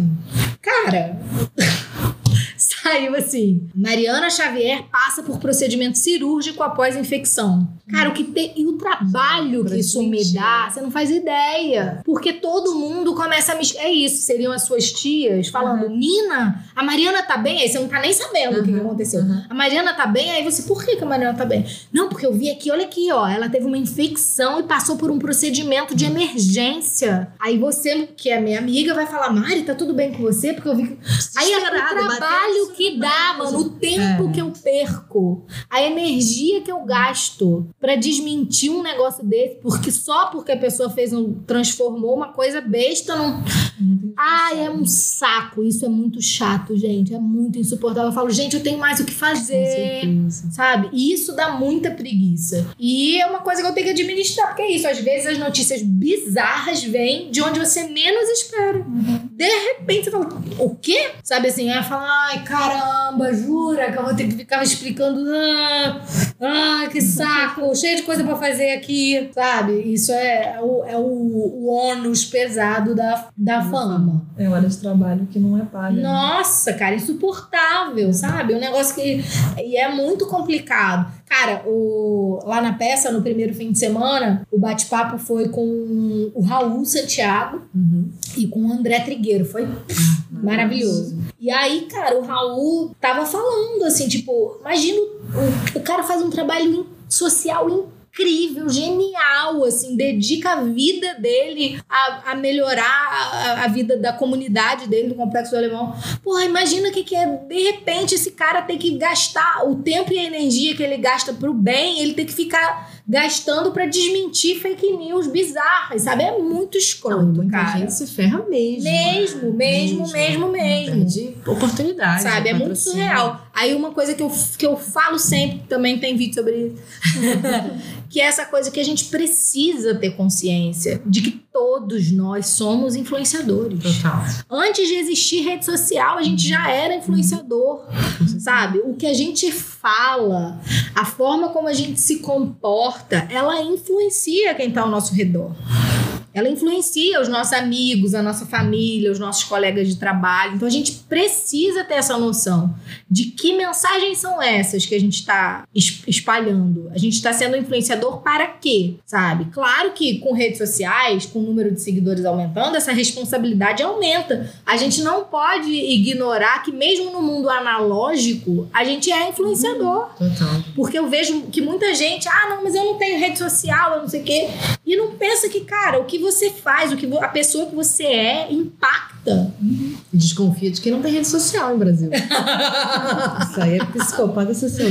S1: Cara. Saiu assim: Mariana Xavier passa por procedimento cirúrgico após infecção. Cara, o que tem. E o trabalho que isso me dá, você não faz ideia. Porque todo mundo começa a me. É isso, seriam as suas tias falando: Nina, a Mariana tá bem? Aí você não tá nem sabendo o que, que aconteceu. A Mariana tá bem? Aí você, por que, que a Mariana tá bem? Não, porque eu vi aqui, olha aqui, ó. Ela teve uma infecção e passou por um procedimento de emergência. Aí você, que é minha amiga, vai falar: Mari, tá tudo bem com você? Porque eu vi. que- Aí é o trabalho que dá, mano, o tempo
S4: É.
S1: que eu perco, a energia que eu gasto pra desmentir um negócio desse, porque só porque a pessoa fez um transformou uma coisa besta num Ai, é um saco. Isso é muito chato, gente. É muito insuportável. Eu falo, gente, eu tenho mais o que fazer. Sabe? E isso dá muita preguiça. E é uma coisa que eu tenho que administrar, porque é isso. Às vezes as notícias bizarras vêm de onde você menos espera. De repente você fala, o quê? Sabe assim? Aí fala, ai, caramba, jura que eu vou ter que ficar explicando. Ah, ah que saco, cheio de coisa pra fazer aqui. Sabe? Isso é, o, é o, o ônus pesado da, da fama.
S3: É hora de trabalho que não é paga. né?
S1: Nossa, cara, insuportável, sabe? Um negócio que. E é muito complicado. Cara, o, lá na peça, no primeiro fim de semana, o bate-papo foi com o Raul Santiago
S4: Uhum.
S1: e com o André Trigueiro. Foi maravilhoso. E aí, cara, o Raul tava falando assim, tipo, imagina o, o cara faz um trabalho social incrível, genial, assim, dedica a vida dele a, a melhorar a, a vida da comunidade dele, do Complexo do Alemão. Porra, imagina o que, que é, de repente, esse cara ter que gastar o tempo e a energia que ele gasta pro bem, ele tem que ficar gastando pra desmentir fake news bizarras, sabe? É muito
S4: Não,
S1: escroto,
S4: muita
S1: cara.
S4: gente se ferra mesmo.
S1: Mesmo, mesmo, mesmo, mesmo.
S4: Perde oportunidade.
S1: Sabe? É muito surreal. Aí uma coisa que eu, que eu falo sempre, também tem vídeo sobre isso, que é essa coisa que a gente precisa ter consciência de que todos nós somos influenciadores.
S4: Total.
S1: Antes de existir rede social, a gente já era influenciador, sabe? O que a gente fala, a forma como a gente se comporta, ela influencia quem tá ao nosso redor. Ela influencia os nossos amigos, a nossa família, os nossos colegas de trabalho. Então a gente precisa ter essa noção de que mensagens são essas que a gente está espalhando. A gente está sendo influenciador para quê? Sabe? Claro que com redes sociais, com o número de seguidores aumentando, essa responsabilidade aumenta. A gente não pode ignorar que, mesmo no mundo analógico, a gente é influenciador.
S4: Total.
S1: Porque eu vejo que muita gente, ah, não, mas eu não tenho rede social, eu não sei o quê. E não pensa que, cara, o que você faz, o que a pessoa que você é impacta.
S4: E desconfia de quem não tem rede social em Brasil. Isso aí é psicopata social.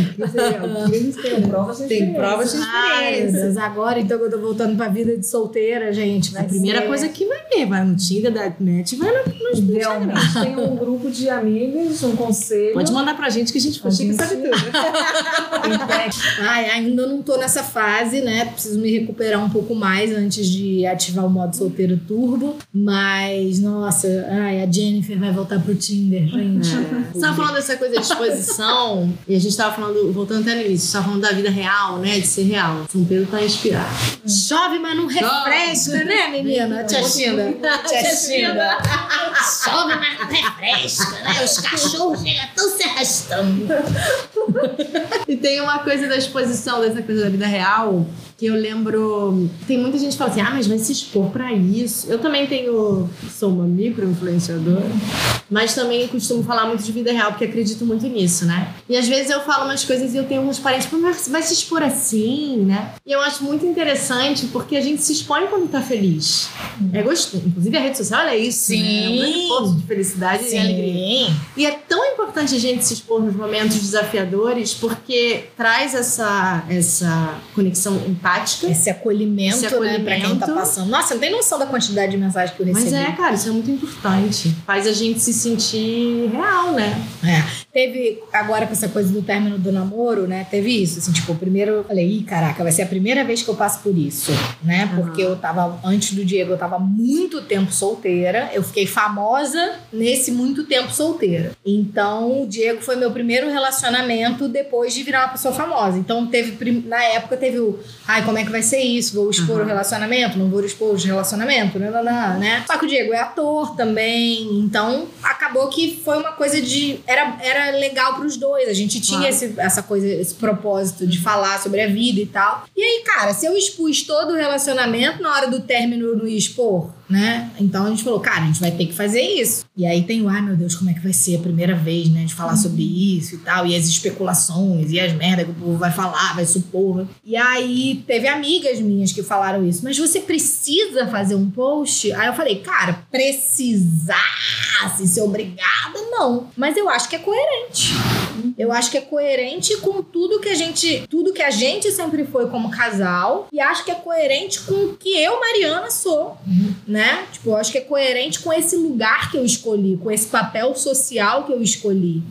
S3: Tem provas de
S4: Tem provas de
S1: Ai,
S4: experiência.
S1: Deus, agora então que eu tô voltando pra vida de solteira, gente.
S4: A primeira
S1: ser-
S4: coisa que vai ver, vai no Tinder da net, vai no, no Instagram.
S3: Tem um grupo de amigas, um conselho.
S4: Pode mandar pra gente que a gente
S3: A gente-
S4: sabe tudo.
S1: Ai, ainda não tô nessa fase, né? Preciso me recuperar um pouco mais antes de ativar o modo solteiro turbo. Mas, nossa, ai, a Jennifer vai voltar pro Tinder, gente.
S4: Você tava falando dessa coisa de exposição, e a gente tava falando, voltando até no início, você tava falando da vida real, né? De ser real. São Pedro tá inspirado.
S1: Chove, mas não refresca, né, menina? Tia Xinda. Tia Xinda. Chove, mas não refresca, né? Os cachorros chegam tão se arrastando.
S4: E tem uma coisa da exposição, dessa coisa da vida real, Que eu lembro. Tem muita gente que fala assim: ah, mas vai se expor pra isso. Eu também tenho. Sou uma micro-influenciadora. Mas também costumo falar muito de vida real, porque acredito muito nisso, né? E às vezes eu falo umas coisas e eu tenho alguns parentes, mas vai se expor assim, né? E eu acho muito interessante porque a gente se expõe quando tá feliz. É gostoso. Inclusive a rede social é isso.
S1: Sim.
S4: Né? É um grande ponto de felicidade e alegria. E é tão importante a gente se expor nos momentos desafiadores porque traz essa, essa conexão empática.
S1: Esse acolhimento,
S4: Esse
S1: né, pra quem tá
S4: acolhimento.
S1: passando. Nossa, não tem noção da quantidade de mensagens que eu recebi.
S4: Mas é, cara, isso é muito importante. Faz a gente se sentir real, né?
S1: É. Teve, agora com essa coisa do término do namoro, né? Teve isso. Assim, tipo, primeiro eu falei, ih, caraca, vai ser a primeira vez que eu passo por isso, né? Porque eu tava, antes do Diego, eu tava muito tempo solteira. Eu fiquei famosa nesse muito tempo solteira. Então, o Diego foi meu primeiro relacionamento depois de virar uma pessoa famosa. Então, teve, na época, teve o, ai, como é que vai ser isso? Vou expor o relacionamento? Não vou expor o relacionamento? Não, não, não, né? Só que o Diego é ator também. Então, acabou que foi uma coisa de. Era, era legal pros dois. A gente tinha
S4: Claro.
S1: esse, essa coisa, esse propósito de falar sobre a vida e tal. E aí, cara, se eu expus todo o relacionamento, na hora do término eu não ia expor, né? Então a gente falou, cara, a gente vai ter que fazer isso. E aí tem o, ai meu Deus, como é que vai ser a primeira vez, né? De falar sobre isso e tal. E as especulações e as merdas que o povo vai falar, vai supor. E aí teve amigas minhas que falaram isso. Mas você precisa fazer um post? Aí eu falei, cara, precisar, assim, ser obrigada, não. Mas eu acho que é coerente. Eu acho que é coerente com tudo que a gente, tudo que a gente sempre foi como casal e acho que é coerente com o que eu, Mariana, sou, né? Tipo, eu acho que é coerente com esse lugar que eu escolhi, com esse papel social que eu escolhi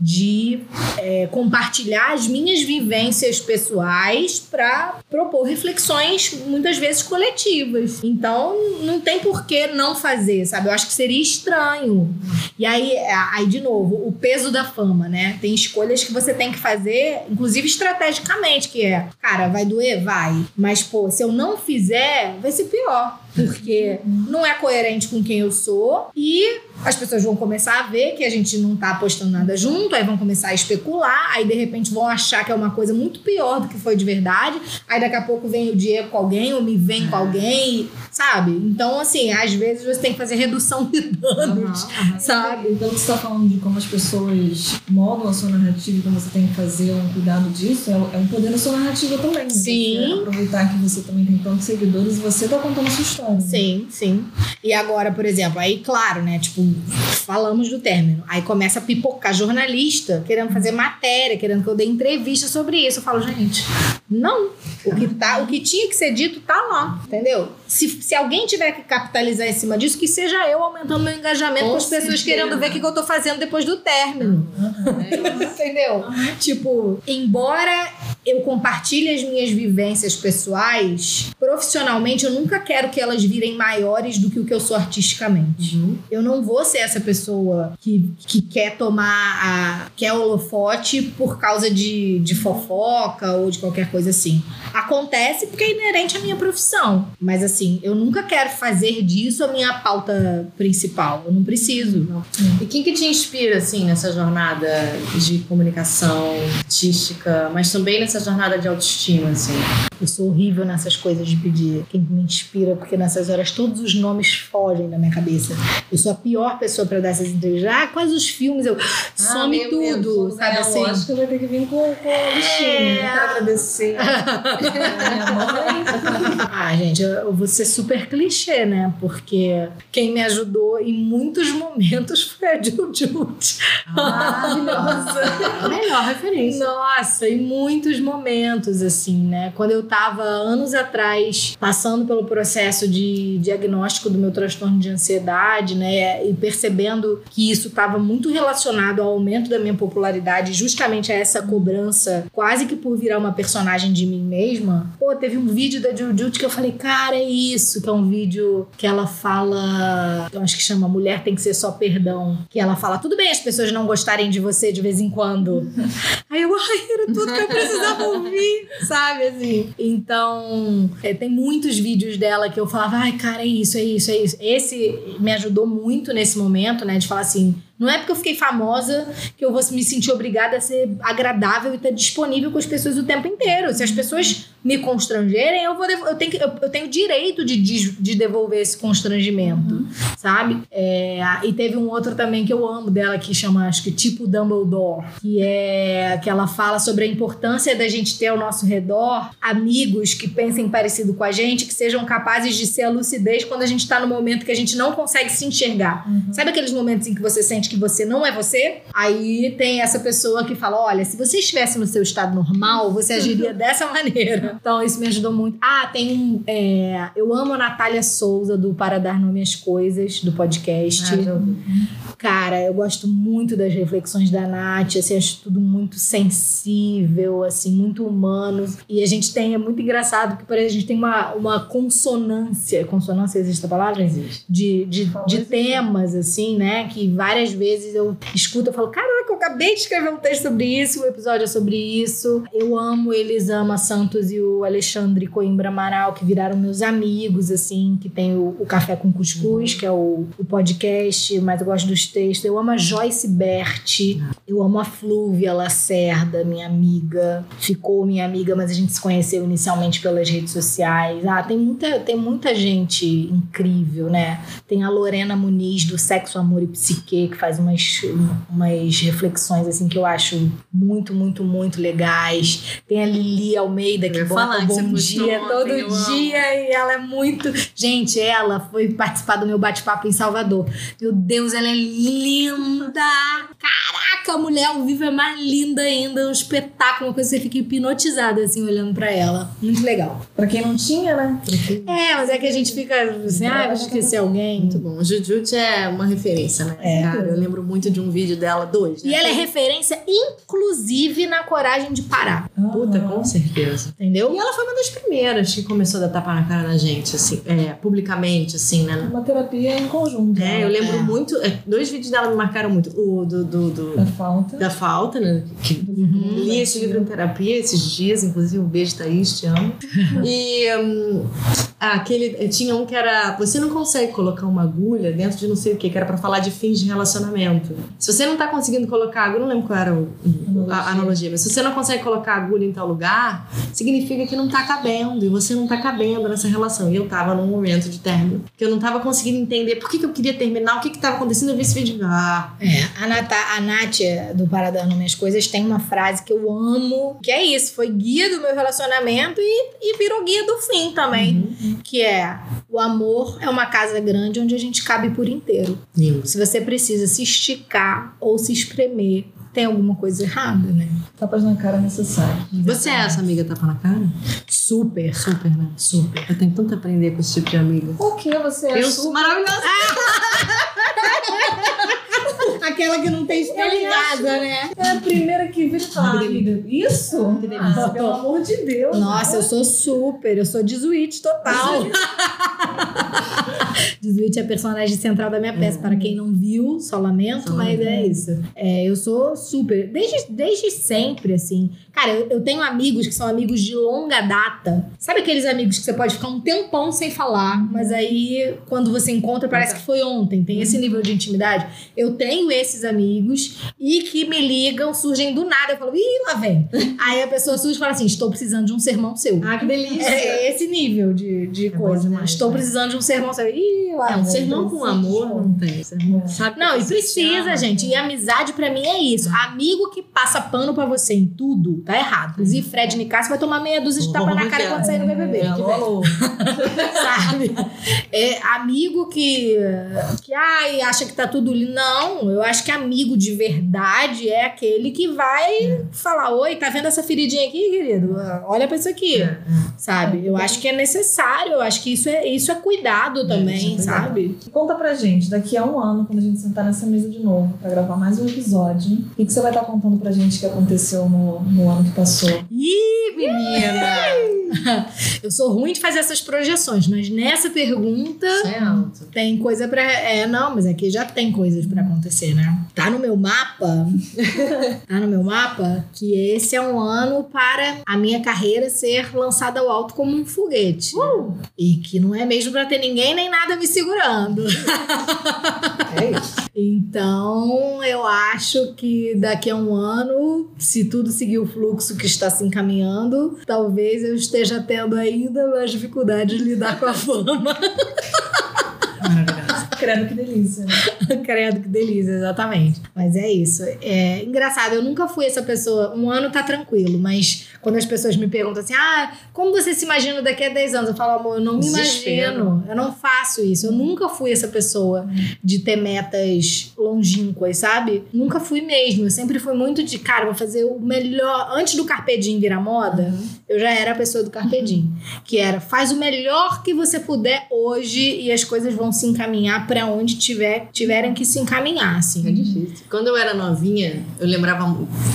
S1: de é, compartilhar as minhas vivências pessoais para propor reflexões muitas vezes coletivas. Então, não tem por que não fazer, sabe? Eu acho que seria estranho. E aí, aí de novo, o peso da fama, né? Tem escolhas que você tem que fazer, inclusive estrategicamente, que é, cara, vai doer? Vai. Mas, pô, se eu não fizer, vai ser pior. Porque não é coerente com quem eu sou e as pessoas vão começar a ver que a gente não tá apostando nada junto, aí vão começar a especular, aí de repente vão achar que é uma coisa muito pior do que foi de verdade, aí daqui a pouco vem o Diego com alguém ou me vem com alguém, sabe? Então, assim, às vezes você tem que fazer redução de danos, sabe?
S3: Então, você está falando de como as pessoas moldam a sua narrativa e como você tem que fazer um cuidado disso, é, é um poder da sua narrativa também. né?
S1: Sim.
S3: Você aproveitar que você também tem tantos seguidores e você está contando a sua história.
S1: Sim, sim. E agora, por exemplo, aí, claro, né? Tipo, falamos do término. Aí começa a pipocar jornalista querendo fazer matéria, querendo que eu dê entrevista sobre isso. Eu falo, gente, não. O que, tá, o que tinha que ser dito tá lá, entendeu? Se, se alguém tiver que capitalizar em cima disso, que seja eu aumentando meu engajamento com, as pessoas querendo ver o que, que eu tô fazendo depois do término. Entendeu? Tipo, embora eu compartilhe as minhas vivências pessoais, profissionalmente eu nunca quero que elas virem maiores do que o que eu sou artisticamente. Eu não vou ser essa pessoa que, que quer tomar a. quer holofote por causa de, de fofoca ou de qualquer coisa assim. Acontece porque é inerente à minha profissão. Mas assim, eu nunca quero fazer disso a minha pauta principal. Eu não preciso.
S4: E quem que te inspira, assim, nessa jornada de comunicação artística, mas também nessa jornada de autoestima, assim?
S1: Eu sou horrível nessas coisas de pedir quem me inspira, porque nessas horas todos os nomes fogem da minha cabeça. Eu sou a pior pessoa pra dar essas entrevistas. Ah, quais os filmes? Eu some
S3: meu
S1: tudo,
S3: quando
S1: sabe assim?
S3: o Oscar vai ter que vir com, com a listinha.
S1: É.
S3: Eu quero agradecer.
S1: Ah, gente, eu, eu vou ser super clichê, né? Porque quem me ajudou em muitos momentos foi a Jill Jude.
S4: Maravilhosa. A melhor referência.
S1: Nossa, em muitos momentos, assim, né? Quando eu tava anos atrás passando pelo processo de diagnóstico do meu transtorno de ansiedade, né? E percebendo que isso estava muito relacionado ao aumento da minha popularidade, justamente a essa cobrança, quase que por virar uma personagem de mim mesma. Pô, teve um vídeo da Jujut que eu falei, cara, é isso, que é um vídeo que ela fala, eu acho que chama Mulher tem que ser só perdão, que ela fala, tudo bem as pessoas não gostarem de você de vez em quando. Aí eu, ai, era tudo que eu precisava ouvir, sabe, assim. Então, é, tem muitos vídeos dela que eu falava, ai, cara, é isso, é isso, é isso. Esse me ajudou muito nesse momento, né, de falar assim, Não é porque eu fiquei famosa que eu vou me sentir obrigada a ser agradável e estar disponível com as pessoas o tempo inteiro. Se as pessoas me constrangerem, eu vou eu tenho, eu, eu tenho direito de, de, de, devolver esse constrangimento, uhum. sabe? É, e teve um outro também que eu amo dela que chama, acho que tipo Dumbledore, que é que ela fala sobre a importância da gente ter ao nosso redor amigos que pensem parecido com a gente, que sejam capazes de ser a lucidez quando a gente tá no momento que a gente não consegue se enxergar. Uhum. Sabe aqueles momentos em que você sente que você não é você? Aí tem essa pessoa que fala: olha, se você estivesse no seu estado normal, você agiria dessa maneira. Então, isso me ajudou muito. Ah, tem um. É, eu amo a Natália Souza, do Para Dar Nome às Coisas, do podcast. Ah, Cara, eu gosto muito das reflexões da Nath, assim, acho tudo muito sensível, assim, muito humano. E a gente tem, é muito engraçado, porque a gente tem uma, uma consonância. Consonância existe a palavra? Existe. De, de, de temas, assim, né? Que várias vezes eu escuto e falo: caraca, eu acabei de escrever um texto sobre isso, o um episódio é sobre isso. Eu amo Elisama Santos e o Alexandre Coimbra Amaral, que viraram meus amigos, assim, que tem o, o Café com Cuscuz, que é o, o podcast, mas eu gosto dos textos. Eu amo a Joyce Berti, eu amo a Flúvia Lacerda, minha amiga. Ficou minha amiga, mas a gente se conheceu inicialmente pelas redes sociais. Ah, tem muita, tem muita gente incrível, né? Tem a Lorena Muniz, do Sexo, Amor e Psique, que faz umas, umas reflexões, assim, que eu acho muito, muito, muito legais. Tem a Lili Almeida, que falar bom dia todo dia e ela é muito. Gente, ela foi participar do meu bate-papo em Salvador. Meu Deus, ela é linda! Caraca, a mulher ao vivo é mais linda ainda, um espetáculo, uma coisa que você fica hipnotizada assim olhando para ela. Muito legal.
S3: Pra quem não tinha, né?
S1: É, mas é que a gente fica assim, ah, vou esquecer alguém.
S2: Muito bom. Jujutsu é uma referência, né? É. Cara, eu lembro muito de um vídeo dela, dois.
S1: Né? E ela é referência, inclusive, na coragem de parar.
S2: Puta, com certeza.
S1: Entendeu?
S2: E ela foi uma das primeiras que começou a dar tapa na cara na gente, assim, é, publicamente, assim, né?
S3: Uma terapia em conjunto.
S2: É, eu lembro é. muito. É, dois vídeos dela me marcaram muito. O do. do, do
S3: da falta.
S2: Da falta, né? Que uhum. Li esse livro em terapia esses dias, inclusive, um beijo, Thaís, te amo. e um, aquele. Tinha um que era. Você não consegue colocar uma agulha dentro de não sei o que, que era pra falar de fins de relacionamento. Se você não tá conseguindo colocar agulha, não lembro qual era o, a, a analogia, mas se você não consegue colocar agulha em tal lugar, significa que não tá cabendo e você não tá cabendo nessa relação. E eu tava num momento de término que eu não tava conseguindo entender por que, que eu queria terminar, o que que tava acontecendo. Eu vi esse vídeo. Ah.
S1: É, a, Nata, a Nath do Paradando Minhas Coisas tem uma frase que eu amo, que é isso: foi guia do meu relacionamento e, e virou guia do fim também. Uhum. Que é: o amor é uma casa grande onde a gente cabe por inteiro. Lindo. Se você precisa se esticar ou se espremer tem alguma coisa errada, né?
S3: Tapas na cara necessário.
S2: Você é essa amiga tapa na cara?
S1: Super.
S2: Super, né?
S1: Super.
S2: Eu tenho tanto a aprender com esse tipo de amiga.
S3: O que você é?
S2: Eu sou maravilhosa.
S1: Aquela que não tem espelho né?
S3: É a primeira que vira e fala, amiga, isso? Ah, pelo amor de Deus.
S1: Nossa, né? eu sou super, eu sou Dizuit total. Dizuit é a personagem central da minha peça. É. Para quem não viu, só lamento, só mas é isso. É, eu sou super. Desde, desde sempre, assim. Cara, eu, eu, tenho amigos que são amigos de longa data. Sabe aqueles amigos que você pode ficar um tempão sem falar, mas aí quando você encontra parece que foi ontem. Tem esse nível de intimidade. Eu tenho esses amigos e que me ligam, surgem do nada. Eu falo, ih, lá vem. aí a pessoa surge e fala assim: estou precisando de um sermão seu.
S2: Ah, que delícia.
S1: É esse nível de, de é coisa. Demais, estou né? precisando de um sermão seu. Ih, lá
S2: é, um sermão com amor não tem. Sermão,
S1: sabe não, e precisa, gente. E amizade para mim é isso. Amigo que passa pano para você em tudo tá errado. Inclusive, Fred Nicasso vai tomar meia dúzia de tapa na cara quando sair no BBB. É, Sabe? É amigo que, que ai, acha que tá tudo lindo. Não, eu acho que amigo de verdade é aquele que vai falar: Oi, tá vendo essa feridinha aqui, querido? Olha pra isso aqui. É, é. Sabe? Eu acho que é necessário, eu acho que isso é, isso é cuidado também, sabe?
S3: Conta pra gente, daqui a um ano, quando a gente sentar nessa mesa de novo pra gravar mais um episódio, o que, que você vai estar tá contando pra gente que aconteceu no, no ano que passou.
S1: Ih, menina! eu sou ruim de fazer essas projeções, mas nessa pergunta
S2: Isso é
S1: tem coisa pra. É, não, mas aqui já tem coisas pra acontecer, né? Tá no meu mapa. tá no meu mapa que esse é um ano para a minha carreira ser lançada ao alto como um foguete. E que não é mesmo pra ter ninguém nem nada me segurando.
S2: É isso.
S1: Então, eu acho que daqui a um ano, se tudo seguir o fluxo que está se encaminhando, talvez eu esteja tendo ainda mais dificuldade de lidar com a fama.
S2: Maravilhoso.
S3: Credo que delícia. né?
S1: Credo, que delícia, exatamente. Mas é isso. É engraçado, eu nunca fui essa pessoa. Um ano tá tranquilo, mas quando as pessoas me perguntam assim: ah, como você se imagina daqui a 10 anos? Eu falo, amor, eu não me
S2: Desespero.
S1: imagino. Eu não faço isso. Eu nunca fui essa pessoa de ter metas longínquas, sabe? Nunca fui mesmo. Eu sempre fui muito de, cara, vou fazer o melhor. Antes do Carpe Diem virar moda, eu já era a pessoa do Carpe Diem. Que era, faz o melhor que você puder hoje e as coisas vão se encaminhar pra onde tiver, tiverem que se encaminhar,
S2: É
S1: assim.
S2: difícil. Quando eu era novinha, eu lembrava.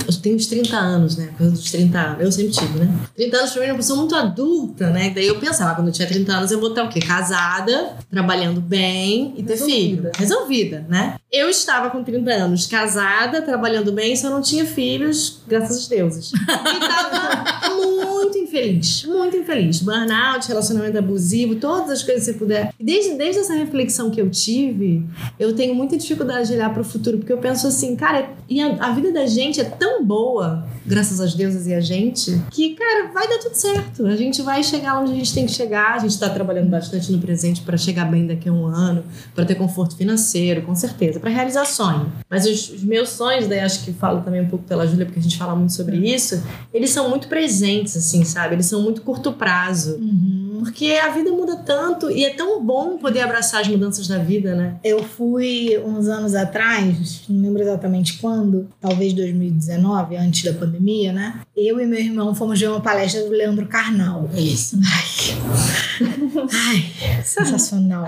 S2: Eu tenho uns 30 anos, né? Coisa dos 30 anos. Eu sempre tive, né? 30 anos pra mim era uma pessoa muito adulta, né? Daí eu pensava, quando eu tinha 30 anos, eu vou estar o quê? Casada, trabalhando bem e ter
S3: Resolvida.
S2: filho. Resolvida, né? Eu estava com 30 anos, casada, trabalhando bem, só não tinha filhos, graças aos deuses. E tava muito infeliz, muito infeliz. Burnout, relacionamento abusivo, todas as coisas que você puder. Desde, desde essa reflexão que eu tive, eu tenho muita dificuldade de olhar para o futuro, porque eu penso assim, cara, e a, a vida da gente é tão boa, graças aos deuses e a gente, que, cara, vai dar tudo certo. A gente vai chegar onde a gente tem que chegar. A gente tá trabalhando bastante no presente para chegar bem daqui a um ano, para ter conforto financeiro, com certeza, para realizar sonho. Mas os, os meus sonhos, daí acho que falo também um pouco pela Júlia, porque a gente fala muito sobre isso, eles são muito presentes, assim, sabe? Eles são muito curto prazo.
S1: Uhum.
S2: Porque a vida muda tanto e é tão bom poder abraçar as mudanças da vida, né?
S1: Eu fui uns anos atrás, não lembro exatamente quando, talvez 2019, antes da pandemia, né? Eu e meu irmão fomos ver uma palestra do Leandro Carnal.
S2: Isso.
S1: Ai, sensacional.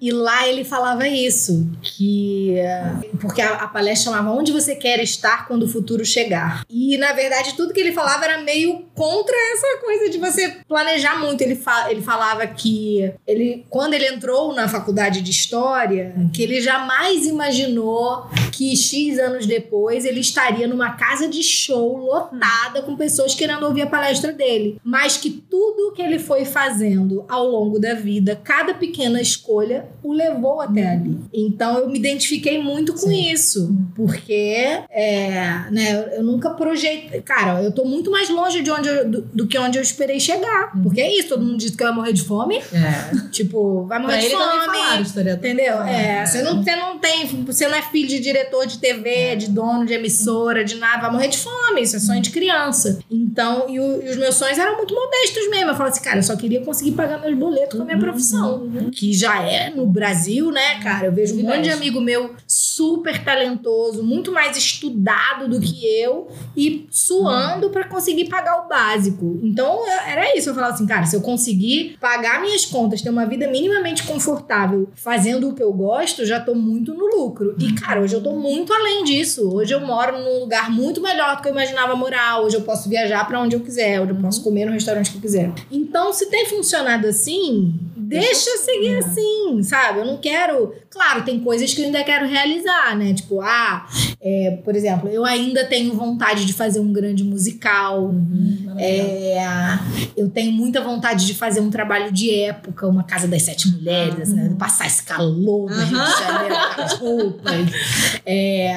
S1: E lá ele falava isso, que eh, porque a, a palestra chamava Onde você quer estar quando o futuro chegar. E na verdade tudo que ele falava era meio contra essa coisa de você planejar muito. Ele, ele falava que ele quando ele entrou na faculdade de história, que ele jamais imaginou que X anos depois ele estaria numa casa de show lotada com pessoas querendo ouvir a palestra dele, mas que tudo que ele foi fazendo ao longo da vida, cada pequena escolha o levou até ali. Então eu me identifiquei muito com isso, porque é, né, eu nunca projetei, cara, eu tô muito mais longe de onde eu- do, do que onde eu esperei chegar, porque é isso, todo mundo diz que eu ia morrer de fome,
S2: É.
S1: tipo, vai morrer
S2: Pra
S1: de
S2: ele
S1: fome.
S2: falaram, historiador.
S1: Entendeu? É,
S2: É.
S1: você não, você não tem. Você não é filho de diretor de TV, de dono de emissora, de nada, vai morrer de fome. Isso é sonho de criança. Então, e, o- e os meus sonhos eram muito modestos mesmo. Eu falava assim, cara, eu só queria conseguir pagar meus boletos com a minha profissão. Que já é no Brasil, né, cara? Eu vejo um monte de amigo meu super talentoso, muito mais estudado do que eu e suando pra conseguir pagar o básico. Então, eu- era isso. Eu falava assim, cara, se eu conseguir pagar minhas contas, ter uma vida minimamente confortável fazendo o que eu gosto, já tô muito no lucro. E, cara, hoje eu tô muito além disso. Hoje eu moro num lugar muito melhor do que eu imaginava morar. Hoje eu posso viajar pra onde eu quiser. Hoje eu posso comer no restaurante que eu quiser. Então, se tem funcionado assim, deixa eu seguir assim, sabe? Eu não quero. Claro, tem coisas que eu ainda quero realizar, né? Tipo, ah, é, por exemplo, eu ainda tenho vontade de fazer um grande musical. É, eu tenho muita vontade de fazer um trabalho de época, uma casa das sete mulheres, assim, né? passar esse calor do Rio de Janeiro com as roupas, é,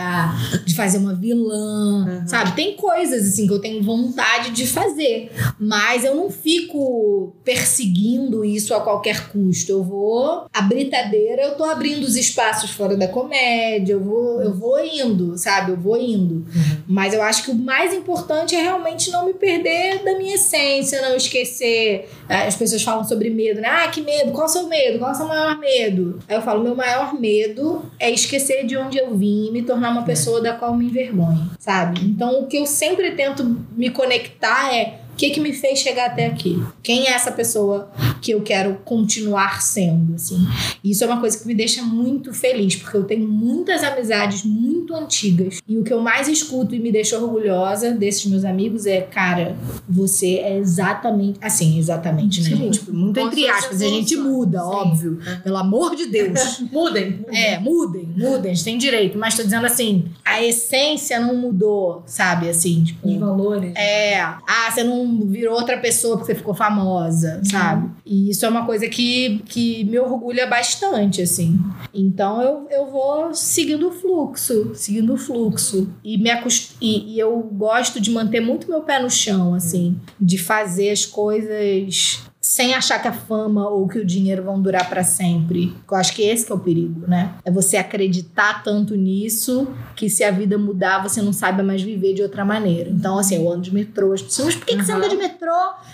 S1: de fazer uma vilã, sabe? Tem coisas assim que eu tenho vontade de fazer, mas eu não fico perseguindo isso a qualquer custo. Eu vou a britadeira, eu tô abrindo os espaços fora da comédia, eu vou, eu vou indo, sabe? Eu vou indo. Mas eu acho que o mais importante é realmente não me perder da minha essência, não esquecer. Ah, As pessoas falam sobre medo, né? Ah, que medo? Qual é o seu medo? Qual é o seu maior medo? Aí eu falo: meu maior medo é esquecer de onde eu vim e me tornar uma pessoa da qual me envergonho, sabe? Então o que eu sempre tento me conectar é. O que, que me fez chegar até aqui? Quem é essa pessoa porque eu quero continuar sendo, assim. Isso é uma coisa que me deixa muito feliz, porque eu tenho muitas amizades muito antigas. E o que eu mais escuto e me deixa orgulhosa desses meus amigos é, cara, você é exatamente. Assim, exatamente, né?
S2: Sim.
S1: Tipo, muito entre aspas. A gente muda,
S2: Sim.
S1: óbvio. Pelo amor de Deus.
S2: Mudem.
S1: É, mudem, mudem, a gente tem direito. Mas tô dizendo assim, a essência não mudou, sabe? Assim, tipo.
S3: Os valores.
S1: É, ah, você não virou outra pessoa porque você ficou famosa, sabe? E isso é uma coisa que, que me orgulha bastante, assim. Então eu, eu vou seguindo o fluxo, seguindo o fluxo. E, me acost... e, e eu gosto de manter muito meu pé no chão, assim, de fazer as coisas sem achar que a fama ou que o dinheiro vão durar pra sempre. Eu acho que esse que é o perigo, né? É você acreditar tanto nisso que se a vida mudar, você não saiba mais viver de outra maneira. Então, assim, eu ando de metrô. As pessoas, mas por que, que você
S2: Uhum.
S1: anda de metrô?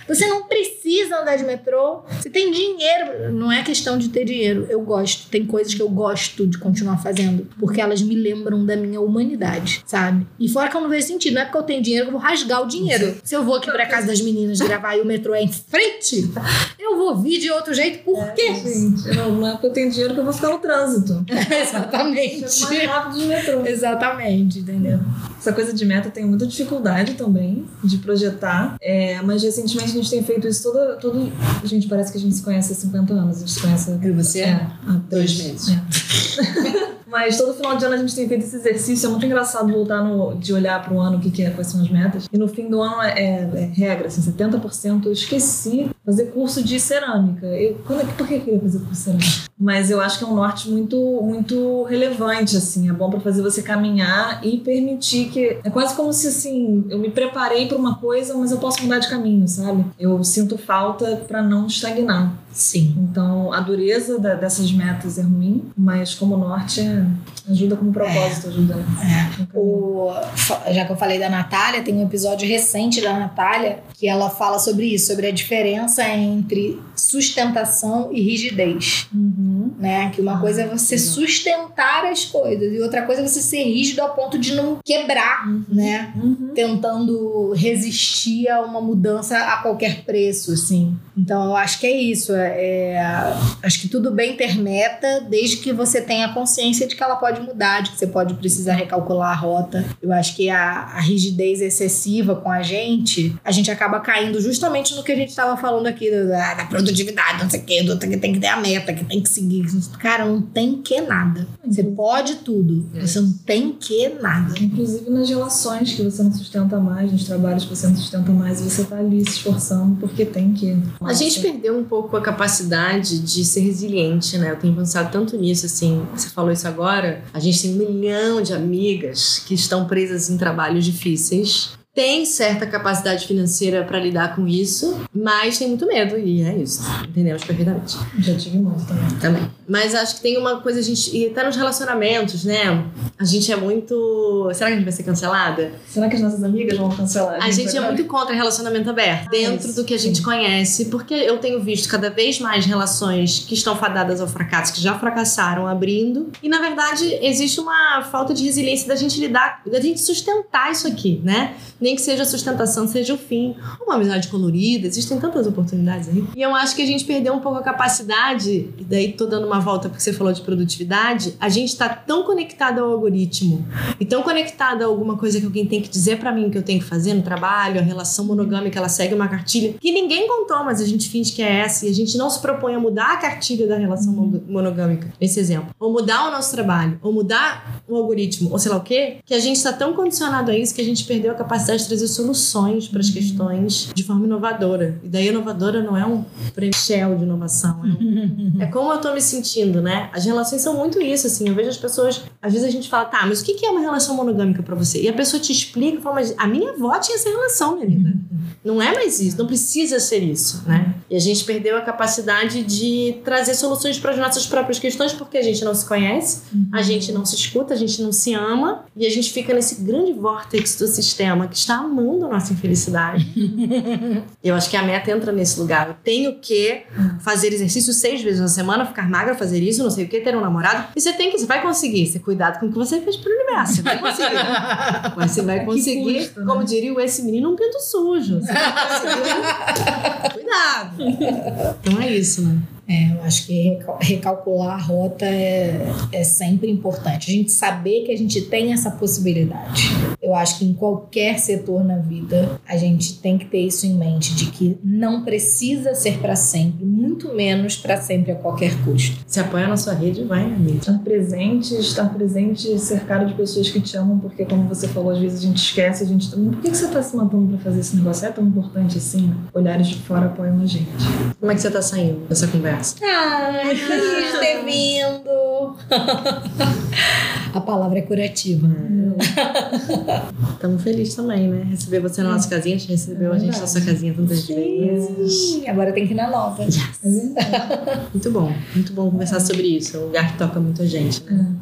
S1: Você não precisa andar de metrô. Você tem dinheiro. Não é questão de ter dinheiro. Eu gosto. Tem coisas que eu gosto de continuar fazendo. Porque elas me lembram da minha humanidade, sabe? E fora que eu não vejo sentido. Não é porque eu tenho dinheiro que eu vou rasgar o dinheiro. Se eu vou aqui pra casa das meninas gravar e o metrô é em frente, eu vou vir de outro jeito. Por quê?
S3: Gente, eu não, não é porque eu tenho dinheiro que eu vou ficar no trânsito.
S1: Exatamente.
S3: Mais rápido de metrô.
S1: Exatamente, entendeu?
S3: Essa coisa de meta tem muita dificuldade também de projetar. É, mas recentemente a gente tem feito isso toda. Todo, gente, parece que a gente se conhece há 50 anos. A gente se conhece há
S2: E você?
S3: É, há
S2: Dois meses.
S3: É. Mas todo final de ano a gente tem feito esse exercício. É muito engraçado voltar no, de olhar para o ano, o que, que é, quais são as metas. E no fim do ano é, é- regra, assim, 70% eu esqueci fazer curso de cerâmica. Eu, quando, é por que eu queria fazer curso de cerâmica? Mas eu acho que é um norte muito, muito relevante, assim. É bom para fazer você caminhar e permitir que... É quase como se, assim, eu me preparei para uma coisa, mas eu posso mudar de caminho, sabe? Eu sinto falta para não estagnar.
S1: Sim.
S3: Então, a dureza da- dessas metas é ruim, mas como norte é- ajuda como propósito, ajuda.
S1: É. O, já que eu falei da Natália, tem um episódio recente da Natália que ela fala sobre isso, sobre a diferença entre sustentação e rigidez.
S3: Uhum.
S1: Né? Que uma coisa é você sustentar as coisas e outra coisa é você ser rígido ao ponto de não quebrar, né?
S3: Uhum.
S1: Tentando resistir a uma mudança a qualquer preço, assim. Então eu acho que é isso. É, é- acho que tudo bem ter meta, desde que você tenha consciência de que ela pode mudar, de que você pode precisar recalcular a rota. Eu acho que a, a rigidez excessiva com a gente, a gente acaba caindo justamente no que a gente estava falando aqui, da, da produtividade, não sei o quê, do, que tem que ter a meta, que tem que seguir. Cara, não tem que nada. Você pode tudo, você não tem que nada.
S3: Inclusive nas relações que você não sustenta mais, nos trabalhos que você não sustenta mais, você tá ali se esforçando porque tem que.
S2: A gente perdeu um pouco a capacidade de ser resiliente, né? Eu tenho pensado tanto nisso, assim. Você falou isso agora. A gente tem um milhão de amigas que estão presas em trabalhos difíceis. Tem certa capacidade financeira pra lidar com isso, mas tem muito medo, e é isso. Entendemos perfeitamente.
S3: Já tive muito também.
S2: Também. Mas acho que tem uma coisa, a gente. E tá nos relacionamentos, né? A gente é muito. Será que a gente vai ser cancelada?
S3: Será que as nossas amigas vão cancelar?
S2: A gente é
S3: agora?
S2: muito contra relacionamento aberto, dentro
S3: isso,
S2: do que a gente
S3: sim.
S2: conhece, porque eu tenho visto cada vez mais relações que estão fadadas ao fracasso, que já fracassaram abrindo, e na verdade existe uma falta de resiliência da gente lidar, da gente sustentar isso aqui, né? Nem que seja a sustentação, seja o fim. Uma amizade colorida, existem tantas oportunidades aí. E eu acho que a gente perdeu um pouco a capacidade, e daí tô dando uma volta porque você falou de produtividade, a gente tá tão conectado ao algoritmo e tão conectada a alguma coisa que alguém tem que dizer pra mim que eu tenho que fazer no trabalho, a relação monogâmica, ela segue uma cartilha que ninguém contou, mas a gente finge que é essa e a gente não se propõe a mudar a cartilha da relação mon- monogâmica, nesse exemplo. Ou mudar o nosso trabalho, ou mudar o algoritmo, ou sei lá o quê, que a gente tá tão condicionado a isso que a gente perdeu a capacidade de trazer soluções para as questões de forma inovadora. E daí inovadora não é um Shell de inovação, é um é como eu tô me sentindo, né? As relações são muito isso, assim. Eu vejo as pessoas. Às vezes a gente fala, tá, mas o que é uma relação monogâmica pra você? E a pessoa te explica fala, mas a minha avó tinha essa relação, minha linda. Não é mais isso, não precisa ser isso, né? E a gente perdeu a capacidade de trazer soluções para as nossas próprias questões porque a gente não se conhece, a gente não se escuta, a gente não se ama e a gente fica nesse grande vórtice do sistema que está amando a nossa infelicidade. Eu acho que a meta entra nesse lugar. Eu tenho que fazer exercício seis vezes na semana, ficar magra, fazer isso, não sei o que, ter um namorado. E você tem que, você vai conseguir. Você cuidado com o que você fez pro universo. Você vai conseguir. Mas você vai conseguir,
S3: custa, né?
S2: como diria o esse menino, um pinto sujo. Você vai conseguir. Cuidado. Então é isso, né?
S1: É, eu acho que recalcular a rota é, é sempre importante. A gente saber que a gente tem essa possibilidade. Eu acho que em qualquer setor na vida, a gente tem que ter isso em mente, de que não precisa ser para sempre, muito menos para sempre a qualquer custo.
S2: Se apoia na sua rede, vai, amiga.
S3: Estar presente, estar presente cercado de pessoas que te amam, porque como você falou, às vezes a gente esquece, a gente... Por que, que você está se matando para fazer esse negócio? É tão importante assim? Olhares de fora apoiam a gente.
S2: Como é que você está saindo dessa conversa?
S1: Ai, feliz ter vindo. A palavra é curativa.
S2: Estamos felizes também, né? Receber você na nossa casinha, a gente recebeu é a gente na sua casinha tantas vezes.
S1: Agora tem que ir na nova.
S2: Yes. muito bom, muito bom conversar sobre isso. É um lugar que toca muito a gente, né?